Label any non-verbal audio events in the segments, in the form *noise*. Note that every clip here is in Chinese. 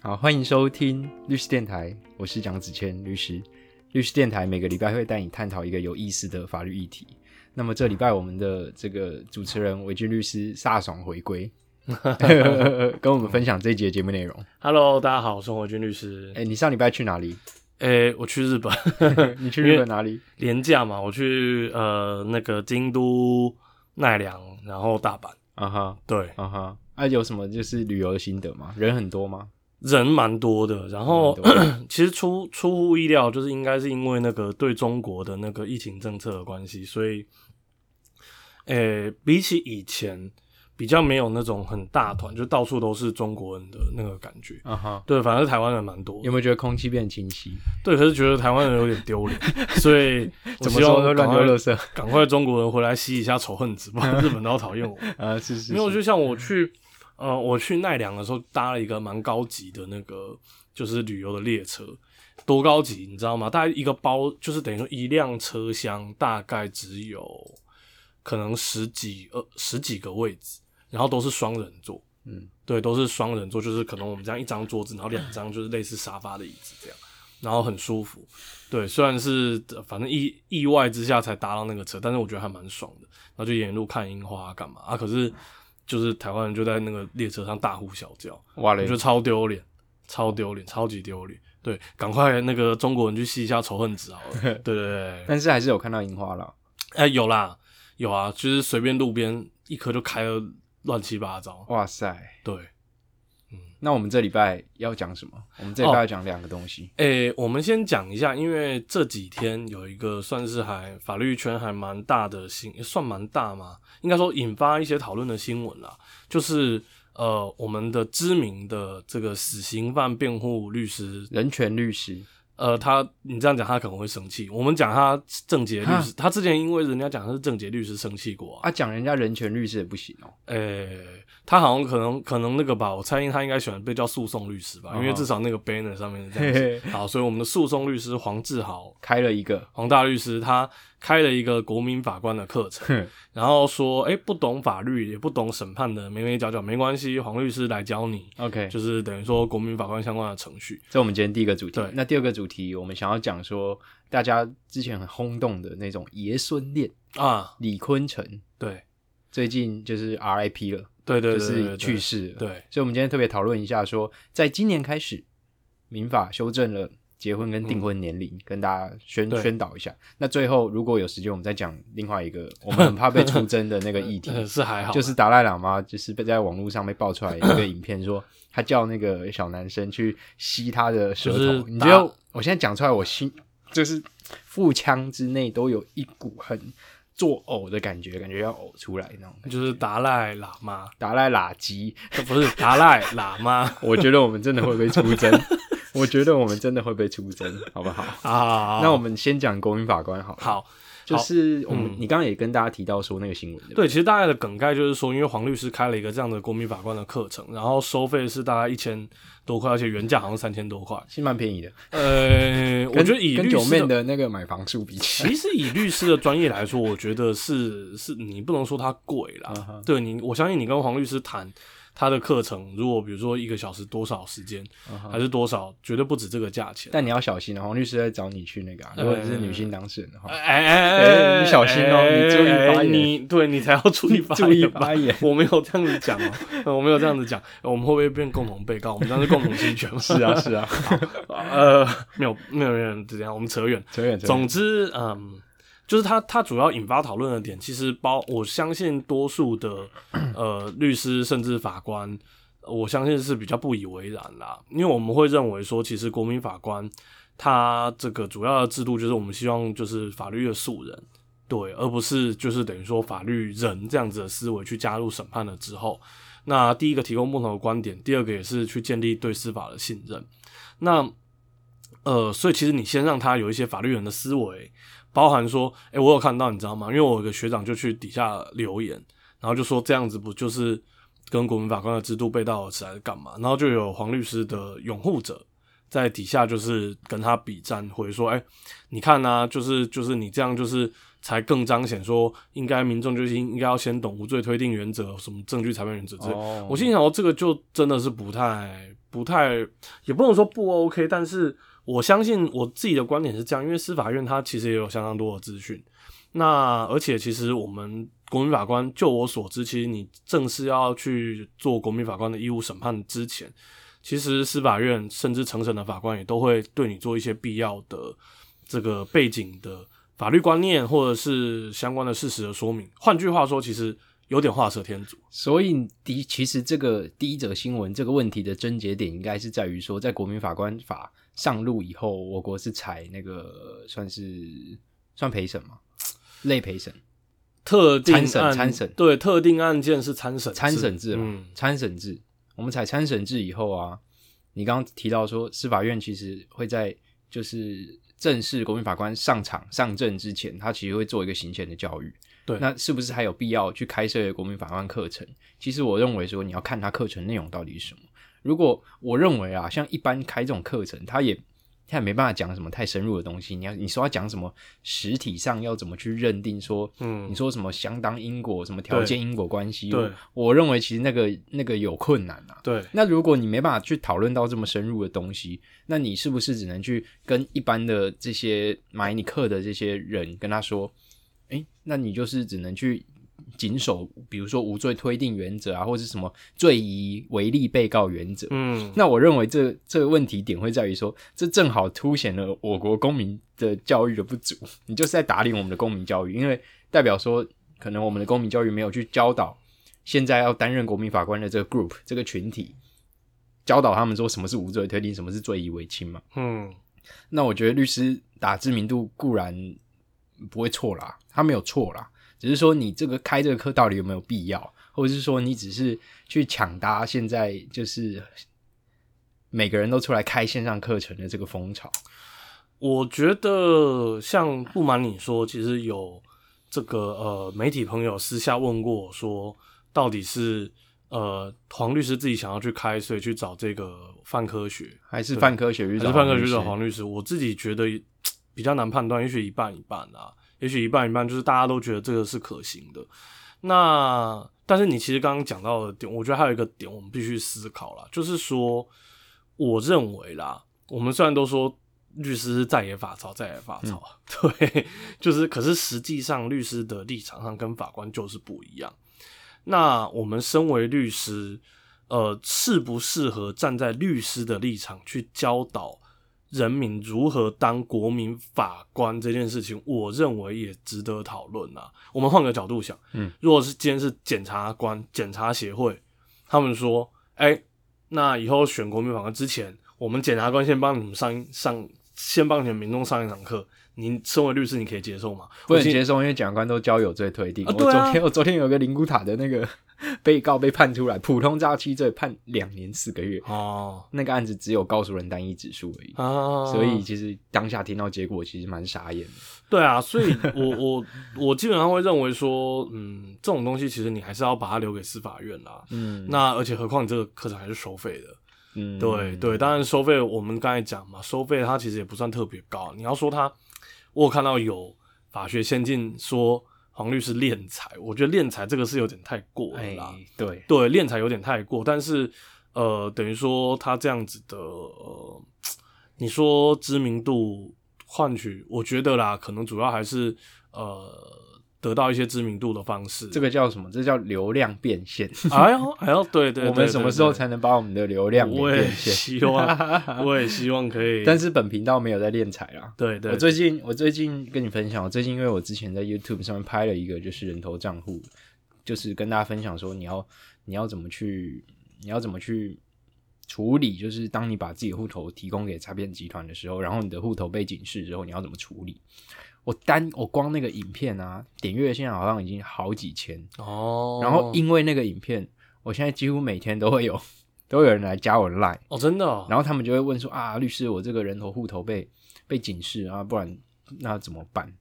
好，欢迎收听律师电台，我是蒋子谦律师。律师电台每个礼拜会带你探讨一个有意思的法律议题。那么这礼拜我们的这个主持人韦俊律师飒爽回归，*laughs* 跟我们分享这一节节目内容。Hello，大家好，我是火军律师。哎、你上礼拜去哪里？诶、我去日本 *laughs* 你去日本哪里？*laughs* 廉价嘛，我去呃那个京都、奈良，然后大阪。啊哈对，啊哈，啊有什么就是旅游的心得吗？人很多吗？人蛮多的，然后 *clears throat* 其实出出乎意料，就是应该是因为那个对中国的那个疫情政策的关系，所以，诶、比起以前比较没有那种很大团，就到处都是中国人的那个感觉。啊哈，对，反正台湾人蛮多有没有觉得空气变清晰？*laughs* 对，可是觉得台湾人有点丢脸，所以 *laughs* 我希望怎么乱丢垃圾赶快中国人回来吸一下仇恨值，不然日本都要讨厌我。*laughs* 啊？是是，没有，就像我去呃，我去奈良的时候搭了一个蛮高级的那个就是旅游的列车，多高级你知道吗？大概一个包就是等于说一辆车厢大概只有可能十几呃十几个位置，然后都是双人座。嗯，对，都是双人座，就是可能我们这样一张桌子，然后两张就是类似沙发的椅子这样，然后很舒服。对，虽然是呃反正意意外之下才搭到那个车，但是我觉得还蛮爽的。然后就沿路看樱花干嘛啊？可是就是台湾人就在那个列车上大呼小叫，哇嘞我觉得，超丢脸，超丢脸，超级丢脸。对，赶快那个中国人去吸一下仇恨值好了。*laughs* 对对对，但是还是有看到樱花了。哎、有啦，有啊，就是随便路边一棵就开了乱七八糟。哇塞，对，嗯。那我们这礼拜要讲什么？我们这礼拜要讲两个东西。诶、我们先讲一下，因为这几天有一个算是还法律圈还蛮大的新，算蛮大嘛，应该说引发一些讨论的新闻啦，就是呃，我们的知名的这个死刑犯辩护律师，人权律师呃，他你这样讲他可能会生气。我们讲他郑杰律师，他之前因为人家讲他是郑杰律师生气过啊，啊，讲人家人权律师也不行哦。诶、他好像可能可能那个吧，我猜他应该喜欢被叫诉讼律师吧，因为哦至少那个 banner 上面是这样写。好，所以我们的诉讼律师黄志豪开了一个，黄大律师他开了一个国民法官的课程，*laughs* 然后说，哎、不懂法律也不懂审判的，眉眉角角没关系，黄律师来教你，OK，就是等于说国民法官相关的程序。这我们今天第一个主题。对。那第二个主题，我们想要讲说，大家之前很轰动的那种爷孙恋，啊，李坤城对，最近就是 RIP 了，对对就是对对对。去世了。对，所以我们今天特别讨论一下说，在今年开始，民法修正了结婚跟订婚年龄，跟大家宣宣导一下。那最后如果有时间，我们再讲另外一个 *laughs* 我们很怕被出征的那个议题，*laughs* 呃是还好，就是达赖喇嘛，就是被在网络上被爆出来一个影片，说 *laughs* 他叫那个小男生去吸他的舌头。就是你觉得我现在讲出来，我心就是腹腔之内都有一股很作呕的感觉，感觉要呕出来那种。就是达赖喇嘛，达赖喇吉，不是达赖喇嘛我觉得我们真的会被出征，我觉得我们真的会被出征，*laughs* 好不好？啊。那我们先讲国民法官好了，好，就是我们、嗯你刚刚也跟大家提到说那个新闻，对，其实大概的梗概就是说，因为黄律师开了一个这样的国民法官的课程，然后收费是大概一千多块，而且原价好像三千多块。是蛮便宜的。呃，我跟觉得以跟九律师妹的那个买房数比起来，其实以律师的专业来说，我觉得是是你不能说它贵啦。对你，我相信你跟黄律师谈他的课程，如果比如说一个小时多少时间，还是多少，绝对不止这个价钱。但你要小心啊，黄律师在找你去那个、啊，如果你是女性当事人的话，哎哎哎哎你小心哦你注意发言你对你才要注意发言，*laughs* 注意发言我没有这样子讲哦，呃我没有这样子讲，我们会不会变共同被告？我们这样是共同侵权吗？*laughs* 是啊是啊，*laughs* 呃，没有没有没有这样，我们扯远。扯远扯远总之，嗯，就是它它主要引发讨论的点，其实包我相信多数的呃律师甚至法官，我相信是比较不以为然啦，因为我们会认为说，其实国民法官他这个主要的制度就是我们希望就是法律的素人。对，而不是就是等于说法律人这样子的思维去加入审判了之后，那第一个提供不同的观点，第二个也是去建立对司法的信任。那呃，所以其实你先让他有一些法律人的思维，包含说，诶、我有看到，你知道吗？因为我有个学长就去底下留言，然后就说这样子不就是跟国民法官的制度背道而驰还是干嘛？然后就有黄律师的拥护者在底下就是跟他比战，回说，诶、你看啊，就是就是你这样就是才更彰显说，应该民众就是应应该要先懂无罪推定原则，什么证据裁判原则之类。哦我心想说，这个就真的是不太不太，也不能说不 OK，但是我相信我自己的观点是这样，因为司法院它其实也有相当多的资讯。那而且其实我们国民法官，就我所知，其实你正式要去做国民法官的义务审判之前，其实司法院甚至承审的法官也都会对你做一些必要的这个背景的法律观念或者是相关的事实的说明。换句话说，其实有点画蛇添足。所以第其实这个第一则新闻这个问题的症结点，应该是在于说，在国民法官法上路以后，我国是采那个算是算陪审吗，类陪审特定参审案参审对特定案件是参审参审制嘛，嗯参审制。我们采参审制以后啊，你刚刚提到说，司法院其实会在就是正式国民法官上场上阵之前，他其实会做一个行前的教育。对那是不是还有必要去开设国民法官课程？其实我认为说，你要看他课程内容到底是什么。如果我认为啊，像一般开这种课程，他也他也没办法讲什么太深入的东西。你要你说要讲什么实体上要怎么去认定说，嗯你说什么相当因果、什么条件因果关系，对我我认为其实那个那个有困难啊。对那如果你没办法去讨论到这么深入的东西，那你是不是只能去跟一般的这些买你课的这些人跟他说，哎，那你就是只能去谨守，比如说无罪推定原则啊，或者是什么罪疑为利被告原则。嗯那我认为这这个问题点会在于说，这正好凸显了我国公民的教育的不足。你就是在打脸我们的公民教育，因为代表说，可能我们的公民教育没有去教导现在要担任国民法官的这个 group 这个群体，教导他们说什么是无罪推定，什么是罪疑为轻嘛。嗯那我觉得律师打知名度固然不会错啦，他没有错啦，只是说你这个开这个课到底有没有必要，或者是说你只是去抢搭现在就是每个人都出来开线上课程的这个风潮。我觉得像不瞒你说，其实有这个呃媒体朋友私下问过我说，到底是呃黄律师自己想要去开，所以去找这个范科学，还是范科学律还师，是范科学找黄律师？我自己觉得比较难判断，也许一半一半啊，也许一半一半，就是大家都觉得这个是可行的。那但是你其实刚刚讲到的点，我觉得还有一个点我们必须思考啦，就是说，我认为啦，我们虽然都说律师是在野法曹，在野法曹，*laughs* 对，就是可是实际上律师的立场上跟法官就是不一样。那我们身为律师，呃，适不适合站在律师的立场去教导人民如何当国民法官这件事情，我认为也值得讨论啊。我们换个角度想，嗯，如果是今天是检察官、检察协会，他们说，哎、那以后选国民法官之前，我们检察官先帮你们上一上，先帮你们民众上一堂课。您身为律师，你可以接受吗？不能接受，因为检察官都交友罪推定。我昨天我昨天有个灵骨塔的那个 *laughs* 被告被判出来，普通诈欺罪判两年四个月，哦那个案子只有告诉人单一指数而已。啊，所以其实当下听到结果，其实蛮傻眼的。对啊，所以我我我基本上会认为说，嗯，这种东西其实你还是要把它留给司法院啦。嗯，那而且何况你这个课程还是收费的，嗯对对，当然收费我们刚才讲嘛，收费它其实也不算特别高。你要说它，我有看到有法学先进说黄律师敛财，我觉得敛财这个是有点太过了对，对，敛财有点太过，但是呃，等于说他这样子的，呃，你说知名度换取，我觉得啦，可能主要还是呃得到一些知名度的方式。这个叫什么？这叫流量变现。哎呦 *laughs* 哎呦，对对对我们什么时候才能把我们的流量给我也变现？希望，*laughs* 我也希望可以。但是本频道没有在练财啦。对对，我最近我最近跟你分享，我最近因为我之前在 YouTube 上面拍了一个就是人头账户，就是跟大家分享说你要你要怎么去你要怎么去处理，就是当你把自己的户头提供给诈骗集团的时候，然后你的户头被警示之后，你要怎么处理？我单我光那个影片啊，点阅现在好像已经好几千，哦，然后因为那个影片，我现在几乎每天都会有 *laughs* 都有人来加我的 line。哦真的哦，然后他们就会问说啊，律师，我这个人头户头被被警示啊，不然那怎么办？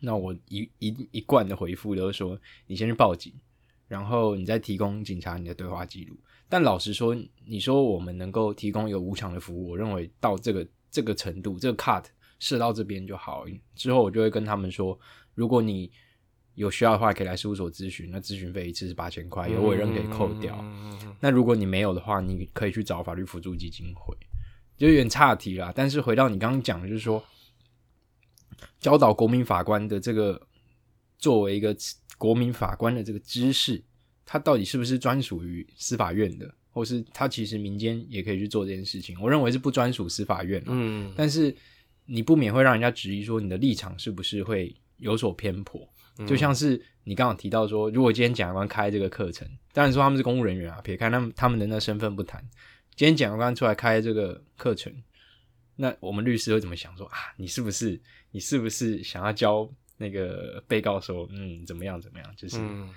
那我一一一贯的回复都是说，你先去报警，然后你再提供警察你的对话记录。但老实说，你说我们能够提供一个无偿的服务，我认为到这个这个程度，这个 cut 设到这边就好。之后我就会跟他们说，如果你有需要的话，可以来事务所咨询，那咨询费一次是八千块，有委任可以扣掉。嗯那如果你没有的话，你可以去找法律辅助基金会，就有点岔题啦。但是回到你刚刚讲的，就是说教导国民法官的这个作为一个国民法官的这个知识，它到底是不是专属于司法院的，或是它其实民间也可以去做这件事情？我认为是不专属司法院啦嗯但是你不免会让人家质疑说你的立场是不是会有所偏颇。就像是你刚刚提到说，如果今天检察官开这个课程，当然说他们是公务人员啊，撇开他们他们的那身份不谈，今天检察官出来开这个课程，那我们律师会怎么想说啊？你是不是你是不是想要教那个被告说，嗯，怎么样怎么样？就是、嗯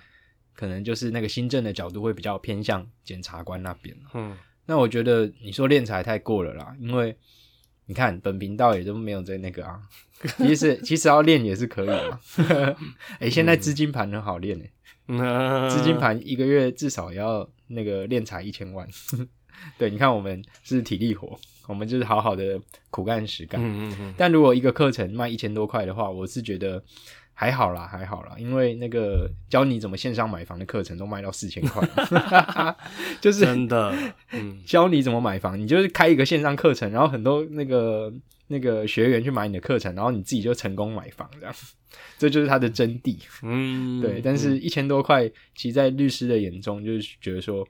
可能就是那个新政的角度会比较偏向检察官那边。嗯那我觉得你说练才太过了啦，因为你看本频道也都没有在那个啊，其实其实要练也是可以的。*laughs* 哎、现在资金盘很好练诶、嗯，资金盘一个月至少也要那个练财一千万。*laughs* 对，你看我们是体力活，我们就是好好的苦干实干。嗯嗯嗯但如果一个课程卖一千多块的话，我是觉得还好啦，还好啦，因为那个教你怎么线上买房的课程都卖到四千块，*laughs* *laughs* 就是真的，嗯教你怎么买房，你就是开一个线上课程，然后很多那个那个学员去买你的课程，然后你自己就成功买房，这样，这就是它的真谛。嗯，对，但是一千多块，其实在律师的眼中，就是觉得说，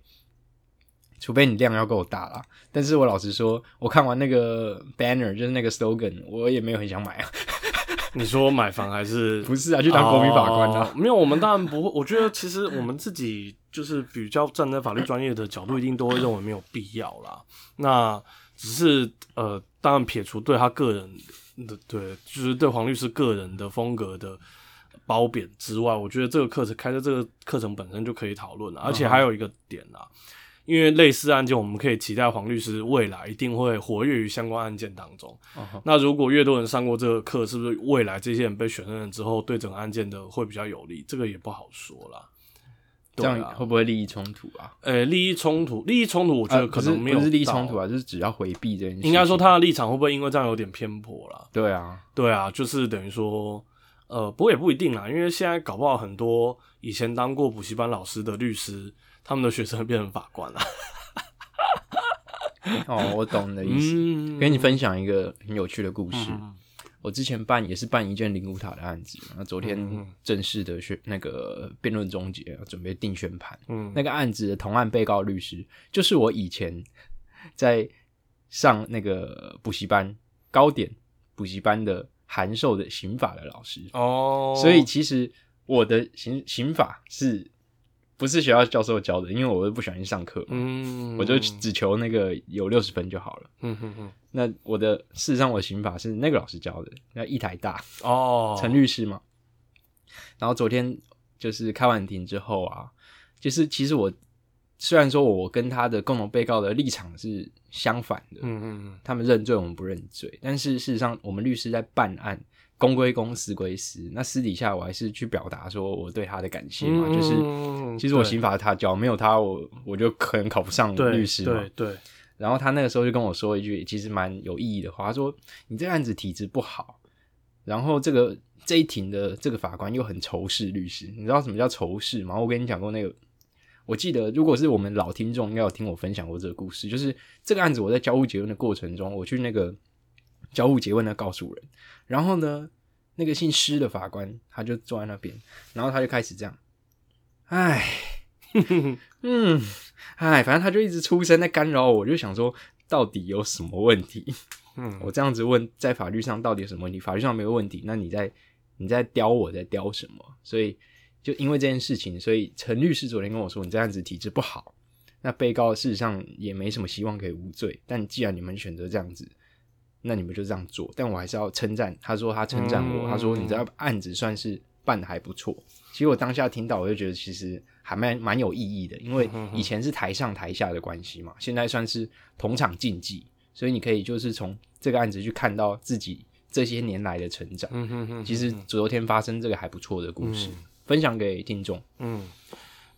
除非你量要够大啦。但是我老实说，我看完那个 banner，就是那个 slogan，我也没有很想买啊。*laughs* 你说买房还是不是啊，去当国民法官啊哦。没有，我们当然不会。我觉得其实我们自己就是比较站在法律专业的角度，一定都会认为没有必要啦。那只是呃，当然撇除对他个人的对，就是对黄律师个人的风格的褒贬之外，我觉得这个课程开的这个课程本身就可以讨论了。而且还有一个点啊，因为类似案件，我们可以期待黄律师未来一定会活跃于相关案件当中。哦那如果越多人上过这个课，是不是未来这些人被选任之后，对整个案件的会比较有利？这个也不好说啦。这样会，不会利益冲突啊？呃，利益冲突，利益冲突，我觉得可能没有、不是利益冲突啊，，就是只要回避这件事情。应该说他的立场会不会因为这样有点偏颇啦？对啊，对啊，就是等于说，呃，不过也不一定啦，因为现在搞不好很多以前当过补习班老师的律师，他们的学生会变成法官了。*laughs* 哦，我懂你的意思。嗯，跟你分享一个很有趣的故事。嗯我之前办也是办一件灵骨塔的案子，那昨天正式的宣那个辩论终结，准备定宣判。嗯那个案子的同案被告律师，就是我以前在上那个补习班高点补习班的函授的刑法的老师，哦，所以其实我的刑刑法是不是学校教授教的？因为我又不喜欢去上课嘛，嗯，我就只求那个有六十分就好了。嗯哼哼，那我的事实上，我的刑法是那个老师教的，那一台大哦，陈律师嘛。然后昨天就是开完庭之后啊，就是其实我虽然说我跟他的共同被告的立场是相反的，嗯嗯嗯，他们认罪，我们不认罪，但是事实上，我们律师在办案，公归公，私归私。那私底下我还是去表达说我对他的感谢嘛，就是其实我刑法他教，没有他我我就可能考不上律师嘛。对对，然后他那个时候就跟我说一句其实蛮有意义的话，他说：“你这个案子体质不好，然后这个这一庭的这个法官又很仇视律师，你知道什么叫仇视吗？我跟你讲过那个，我记得如果是我们老听众，应该有听我分享过这个故事，就是这个案子我在交互结论的过程中，我去那个交互结问的告诉人，然后呢，那个姓施的法官他就坐在那边，然后他就开始这样，唉。*laughs* ”嗯，哎，反正他就一直出声在干扰我，我就想说，到底有什么问题？嗯，我这样子问，在法律上到底有什么问题？法律上没有问题，那你在你在刁我在刁什么？所以就因为这件事情，所以陈律师昨天跟我说，你这样子体质不好，那被告事实上也没什么希望可以无罪。但既然你们选择这样子，那你们就这样做。但我还是要称赞，他说他称赞我，嗯他说你这案子算是办的还不错。其实我当下听到，我就觉得其实还蛮蛮有意义的，因为以前是台上台下的关系嘛，现在算是同场竞技，所以你可以就是从这个案子去看到自己这些年来的成长。嗯哼哼，其实昨天发生这个还不错的故事，分享给听众。嗯，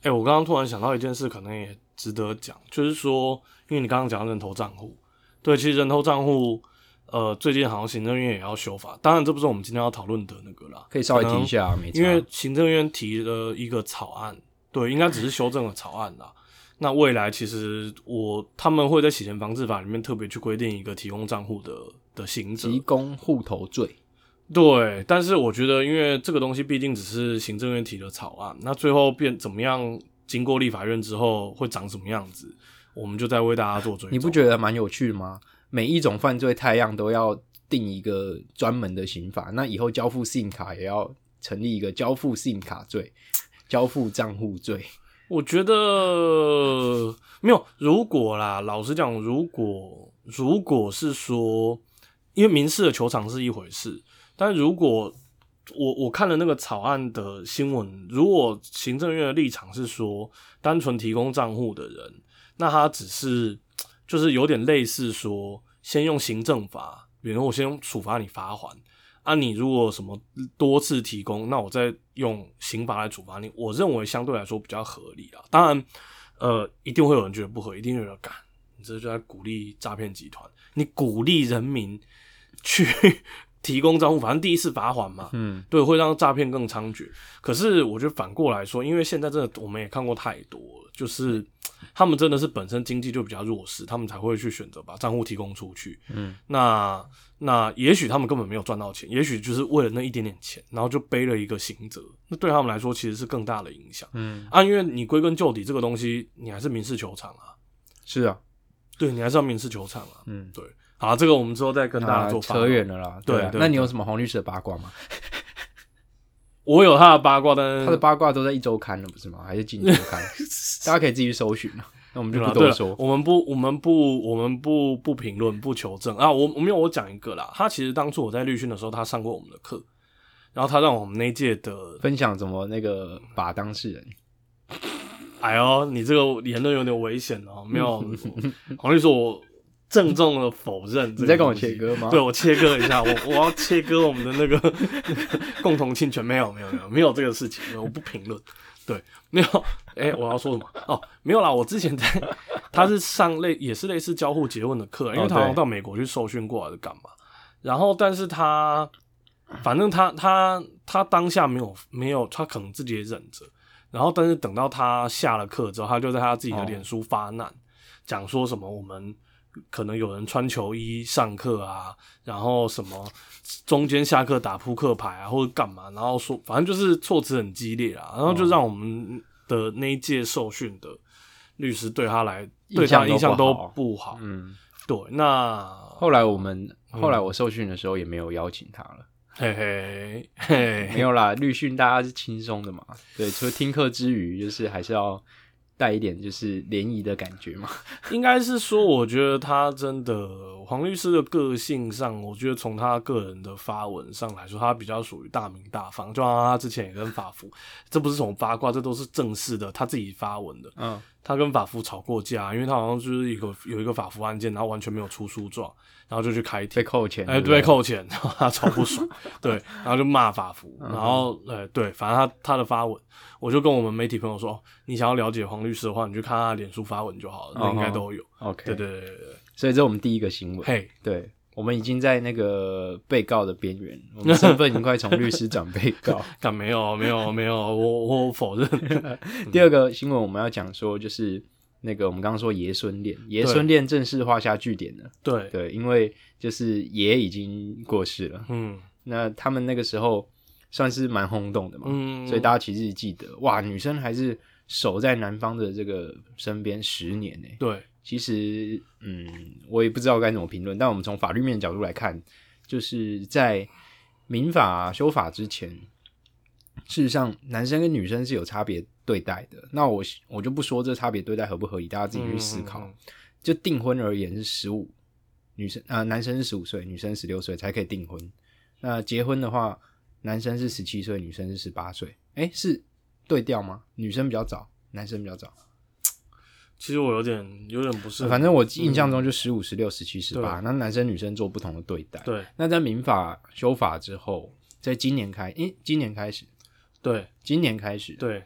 哎、我刚刚突然想到一件事，可能也值得讲，就是说，因为你刚刚讲到人头账户，对，其实人头账户，呃，最近好像行政院也要修法，当然这不是我们今天要讨论的那个啦，可以稍微提一下，没因为行政院提了一个草案，对，应该只是修正了草案啦。那未来其实我他们会在洗钱防治法里面特别去规定一个提供账户的的刑责，提供户头罪。对，但是我觉得，因为这个东西毕竟只是行政院提的草案，那最后变怎么样，经过立法院之后会长什么样子，我们就在为大家做追。你不觉得蛮有趣的吗？每一种犯罪太阳都要定一个专门的刑法，那以后交付信用卡也要成立一个交付信用卡罪、*tsk* 交付账户罪。我觉得没有，如果啦，老实讲，如果如果是说，因为民事的球场是一回事。但如果我我看了那个草案的新闻，如果行政院的立场是说单纯提供账户的人，那他只是就是有点类似说，先用行政法，比如我先处罚你罚款，啊，你如果什么多次提供，那我再用刑法来处罚你，我认为相对来说比较合理啊。当然，呃，一定会有人觉得不合，一定有人干，你这就在鼓励诈骗集团，你鼓励人民去。提供账户，反正第一次罚款嘛，嗯，对，会让诈骗更猖獗。可是我觉得反过来说，因为现在真的我们也看过太多了，就是他们真的是本身经济就比较弱势，他们才会去选择把账户提供出去。嗯，那那也许他们根本没有赚到钱，也许就是为了那一点点钱，然后就背了一个刑责。那对他们来说其实是更大的影响。嗯啊，因为你归根究底，这个东西你还是民事球场啊。是啊，对你还是要民事球场啊。嗯，对。好，这个我们之后再跟大家做。扯远了啦，对，那你有什么黄律师的八卦吗？*laughs* 我有他的八卦，但是他的八卦都在一周刊了，不是吗？还是今周刊？*laughs* 大家可以自己去搜寻啊。那我们就不多说，我们不，我们不，我们不不评论，不求证啊。我我没有，我讲一个啦。他其实当初我在律训的时候，他上过我们的课，然后他让我们那届的分享怎么那个把当事人。哎呦，你这个言论有点危险哦。没有，*laughs* 黄律师我。郑重的否认，你在跟我切割吗？对，我切割一下，我 *laughs* 我要切割我们的那个 *laughs* 共同侵权，没有没有没有没有这个事情，我不评论。对，没有。*laughs* 哎，我要说什么？哦，没有啦，我之前在他是上类也是类似交互结问的课，因为他好像到美国去受训过，还是干嘛？然后，但是他反正他他他当下没有没有，他可能自己也忍着。然后，但是等到他下了课之后，他就在他自己的脸书发难，讲说什么我们。可能有人穿球衣上课啊，然后什么中间下课打扑克牌啊，或者干嘛，然后说反正就是措辞很激烈啊，然后就让我们的那一届受训的律师对他来对他印象都不好。嗯，对。那后来我们后来我受训的时候也没有邀请他了，嘿嘿嘿，没有啦。律训大家是轻松的嘛，对，除了听课之余，就是还是要。带一点就是联谊的感觉嘛，*laughs* 应该是说，我觉得他真的黄律师的个性上，我觉得从他个人的发文上来说，他比较属于大名大方，就像他之前也跟法服，这不是从八卦，这都是正式的，他自己发文的。嗯，他跟法服吵过架，因为他好像就是一个有一个法服案件，然后完全没有出书状，然后就去开庭被扣钱，哎，被扣钱，然后他超不爽，*laughs* 对，然后就骂法服，然后呃，对，反正他他的发文。我就跟我们媒体朋友说，你想要了解黄律师的话，你去看他脸书发文就好了，那应该都有。OK，对对对对对。所以这是我们第一个新闻。嘿，对，我们已经在那个被告的边缘，我们身份已经快从律师 *laughs* 转被告。*laughs* 但没有没有没有，我我否认。*laughs* 第二个新闻我们要讲说，就是那个我们刚刚说爷孙恋，爷孙恋正式画下句点了。对对，因为就是爷已经过世了。嗯，那他们那个时候。算是蛮轰动的嘛，嗯所以大家其实记得，哇，女生还是守在男方的这个身边十年呢。对，其实，嗯，我也不知道该怎么评论，但我们从法律面角度来看，就是在民法修法之前，事实上男生跟女生是有差别对待的。那我我就不说这差别对待合不合理，大家自己去思考。就订婚而言是十五，女生啊，男生是十五岁，女生十六岁才可以订婚。那结婚的话。男生是十七岁，女生是十八岁，哎，是对调吗？女生比较早，男生比较早。其实我有点有点不是，反正我印象中就十五、十六、十七、十八，那男生女生做不同的对待。对，那在民法修法之后，在今年开，诶，今年开始，对，今年开始，对，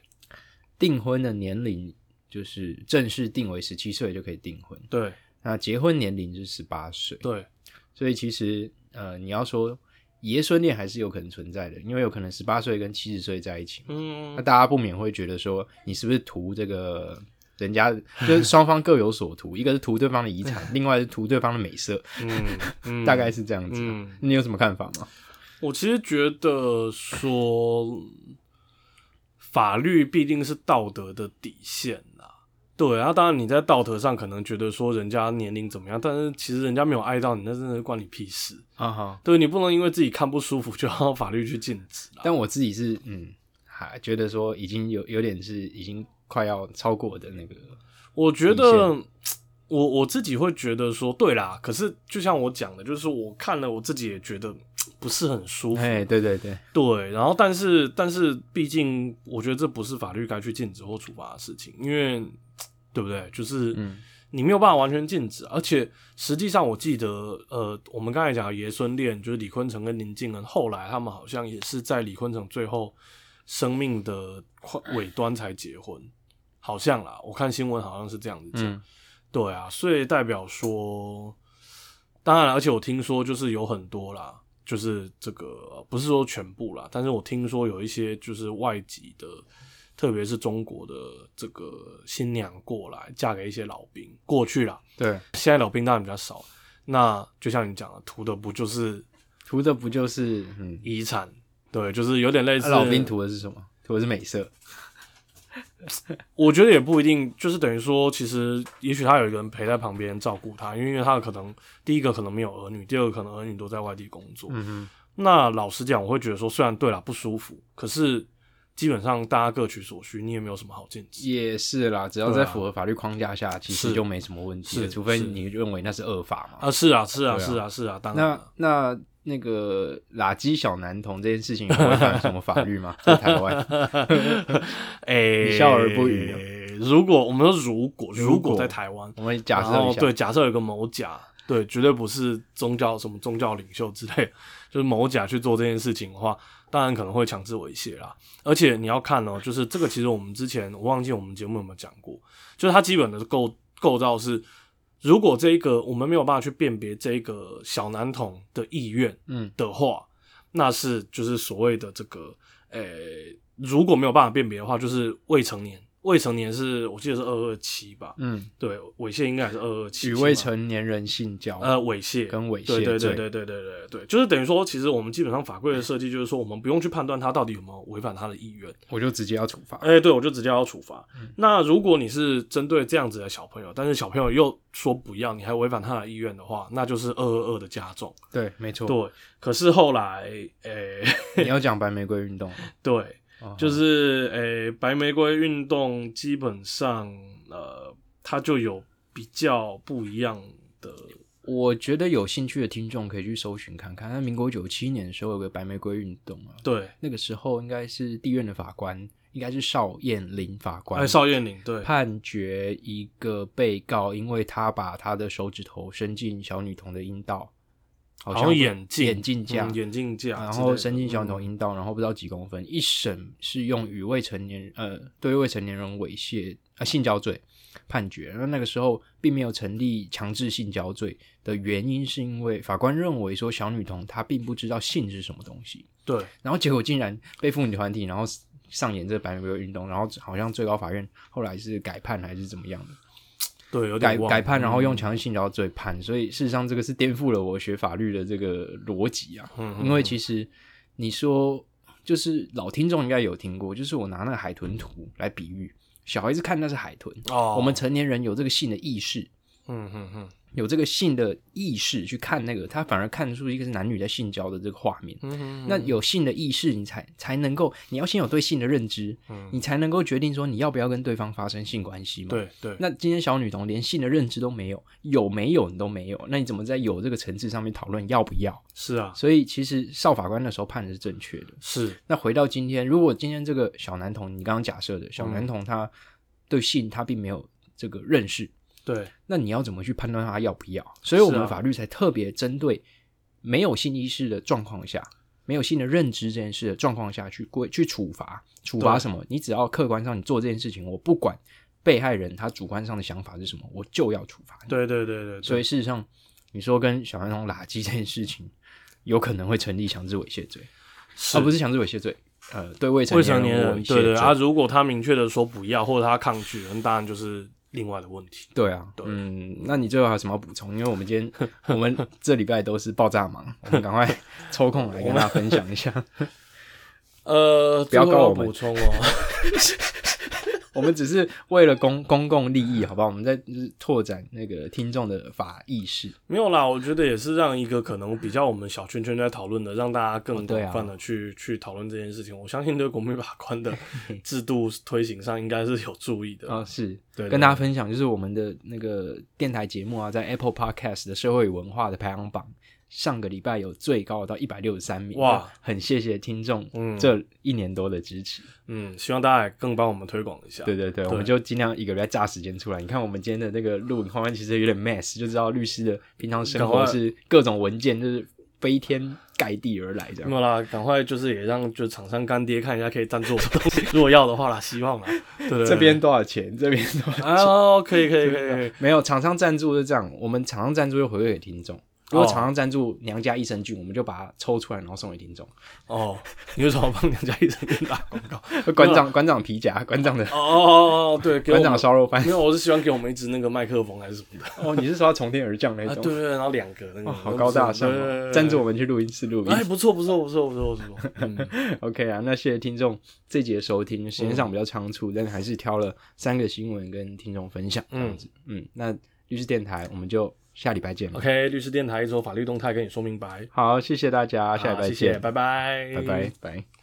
订婚的年龄就是正式定为十七岁就可以订婚。对，那结婚年龄是十八岁。对。所以其实呃，你要说爷孙恋还是有可能存在的，因为有可能十八岁跟七十岁在一起，嗯那大家不免会觉得说，你是不是图这个人家，*laughs* 就是双方各有所图，一个是图对方的遗产，*laughs* 另外是图对方的美色，嗯嗯，大概是这样子。嗯，你有什么看法吗？我其实觉得说，法律必定是道德的底线啦。对啊，当然你在道德上可能觉得说人家年龄怎么样，但是其实人家没有爱到你，那真的是关你屁事。啊哈，对你不能因为自己看不舒服就要法律去禁止啦。但我自己是嗯，还觉得说已经有有点是已经快要超过我的那个，我觉得 *tsk* 我我自己会觉得说，对啦，可是就像我讲的，就是我看了我自己也觉得不是很舒服。哎，对对对，对，然后但是但是，毕竟我觉得这不是法律该去禁止或处罚的事情，因为对不对？就是嗯你没有办法完全禁止，而且实际上我记得，呃，我们刚才讲的爷孙恋，就是李坤城跟林静恩，后来他们好像也是在李坤城最后生命的快尾端才结婚，好像啦，我看新闻好像是这样子讲。嗯对啊，所以代表说，当然了，而且我听说就是有很多啦，就是这个不是说全部啦，但是我听说有一些就是外籍的，特别是中国的这个新娘过来嫁给一些老兵过去啦，对，现在老兵当然比较少，那就像你讲的，图的不就是图的不就是嗯，遗产？对，就是有点类似啊老兵图的是什么？图的是美色。*laughs* 我觉得也不一定，就是等于说，其实也许他有一个人陪在旁边照顾他，因为他可能第一个可能没有儿女，第二个可能儿女都在外地工作。嗯哼，那老实讲，我会觉得说，虽然对啦不舒服，可是基本上大家各取所需，你也没有什么好禁止。也是啦，只要在符合法律框架下，其实就没什么问题除非你认为那是恶法嘛。啊，是啊，是啊，啊是啊，是啊，当然那那那个垃圾小男童这件事情有违反什么法律吗？*laughs* 在台湾？*laughs* 哎、你笑而不语啊如果我们说如果如如果果在台湾，我们假然设一下，对，假设有一个某甲，对，绝对不是宗教什么宗教领袖之类的，就是某甲去做这件事情的话，当然可能会强制猥亵啦。而且你要看哦，就是这个其实我们之前我忘记我们节目有没有讲过，就是它基本的构构造是，如果这一个我们没有办法去辨别这一个小男童的意愿嗯的话，那是就是所谓的这个，呃、如果没有办法辨别的话，就是未成年。未成年是我记得是二二七吧，嗯，对，猥亵应该还是二二七。与未成年人性交，呃猥亵跟猥亵对对对对对对对对，就是等于说，其实我们基本上法规的设计就是说，我们不用去判断他到底有没有违反他的意愿。我就直接要处罚。哎、对我就直接要处罚。嗯那如果你是针对这样子的小朋友，但是小朋友又说不要，你还违反他的意愿的话，那就是二二二的加重。对，没错。对，可是后来，诶、你要讲白玫瑰运动，*laughs* 对，哦就是诶、白玫瑰运动基本上，呃，它就有比较不一样的。我觉得有兴趣的听众可以去搜寻看看。那民国九七年的时候有个白玫瑰运动啊，对，那个时候应该是地院的法官，应该是邵燕玲法官，哎，邵燕玲，对，判决一个被告，因为他把他的手指头伸进小女童的阴道，好好像眼镜眼镜架，嗯眼镜架然后伸进小童阴道，然后不知道几公分，一审是用与未成年呃对未成年人猥亵啊性交罪判决，那那个时候并没有成立强制性交罪的原因，是因为法官认为说小女童她并不知道性是什么东西，对，然后结果竟然被妇女团体然后上演这个白玫瑰运动，然后好像最高法院后来是改判还是怎么样的。对，有改改判，然后用嗯。强制性交罪判，所以事实上这个是颠覆了我学法律的这个逻辑啊。嗯。嗯因为其实你说，就是老听众应该有听过，就是我拿那个海豚图来比喻，小孩子看那是海豚，哦，我们成年人有这个性的意识，嗯嗯嗯有这个性的意识去看那个，他反而看出一个是男女在性交的这个画面。嗯，那有性的意识，你才才能够，你要先有对性的认知，嗯你才能够决定说你要不要跟对方发生性关系嘛。对对，那今天小女童连性的认知都没有，有没有你都没有，那你怎么在有这个层次上面讨论要不要？是啊，所以其实邵法官那时候判的是正确的。是那回到今天，如果今天这个小男童，你刚刚假设的小男童他对性他并没有这个认识，对，那你要怎么去判断他要不要？所以我们法律才特别针对没有性意识的状况下，没有性的认知这件事的状况下去规去处罚，处罚什么？你只要客观上你做这件事情，我不管被害人他主观上的想法是什么，我就要处罚你。对对对对，所以事实上，你说跟小孩童拉圾这件事情，有可能会成立强制猥亵罪，是而、不是强制猥亵罪，呃，对未成未成年人人，对对啊，如果他明确的说不要，或者他抗拒，那当然就是另外的问题。对啊，嗯，那你最后还有什么要补充？因为我们今天 *laughs* 我们这礼拜都是爆炸忙，*laughs* 我们赶快抽空来跟大家分享一下。*laughs* 呃，不要告我们补充哦。我们只是为了公公共利益，好不好？我们在就是拓展那个听众的法意识。没有啦，我觉得也是让一个可能比较我们小圈圈在讨论的，让大家更广泛的去、去讨论这件事情。我相信对国民法官的 *laughs* 制度推行上应该是有注意的。哦，是对对跟大家分享，就是我们的那个电台节目啊，在 Apple Podcast 的社会与文化的排行榜，上个礼拜有最高到一百六十三名，哇！很谢谢听众嗯这一年多的支持。嗯，希望大家也更帮我们推广一下。对对对，我们就尽量一个礼拜炸时间出来。你看我们今天的那个录影画面其实有点 mess，就知道律师的平常生活是各种文件就是飞天盖地而来这样。没有啦，赶快就是也让就厂商干爹看一下可以赞助我们东西，*laughs* 如果要的话啦，希望啦。这边多少钱？这边多少钱？啊，可以可以可以可以。没有厂商赞助是这样，我们厂商赞助又回馈给听众。如果厂商赞助娘家益生菌，我们就把它抽出来，然后送给听众。哦，你为什么帮娘家益生菌打广告？*laughs* 馆长馆长皮夹，馆长的哦哦哦哦，对，馆长烧肉饭没。有，我是希望给我们一支那个麦克风还是什么的。*laughs* 哦，你是说要从天而降那啊，种？对对对，然后两个那个，哦，好高大上！赞助我们去录音室录音。哎，不错不错不错不错不错。嗯 *laughs* OK 啊，那谢谢听众这节收听，时间上比较仓促，但还是挑了三个新闻跟听众分享这样子。嗯，那律师电台我们就下礼拜见。OK，律师电台一周法律动态跟你说明白。好，谢谢大家，下礼拜见，谢，拜拜，拜拜拜。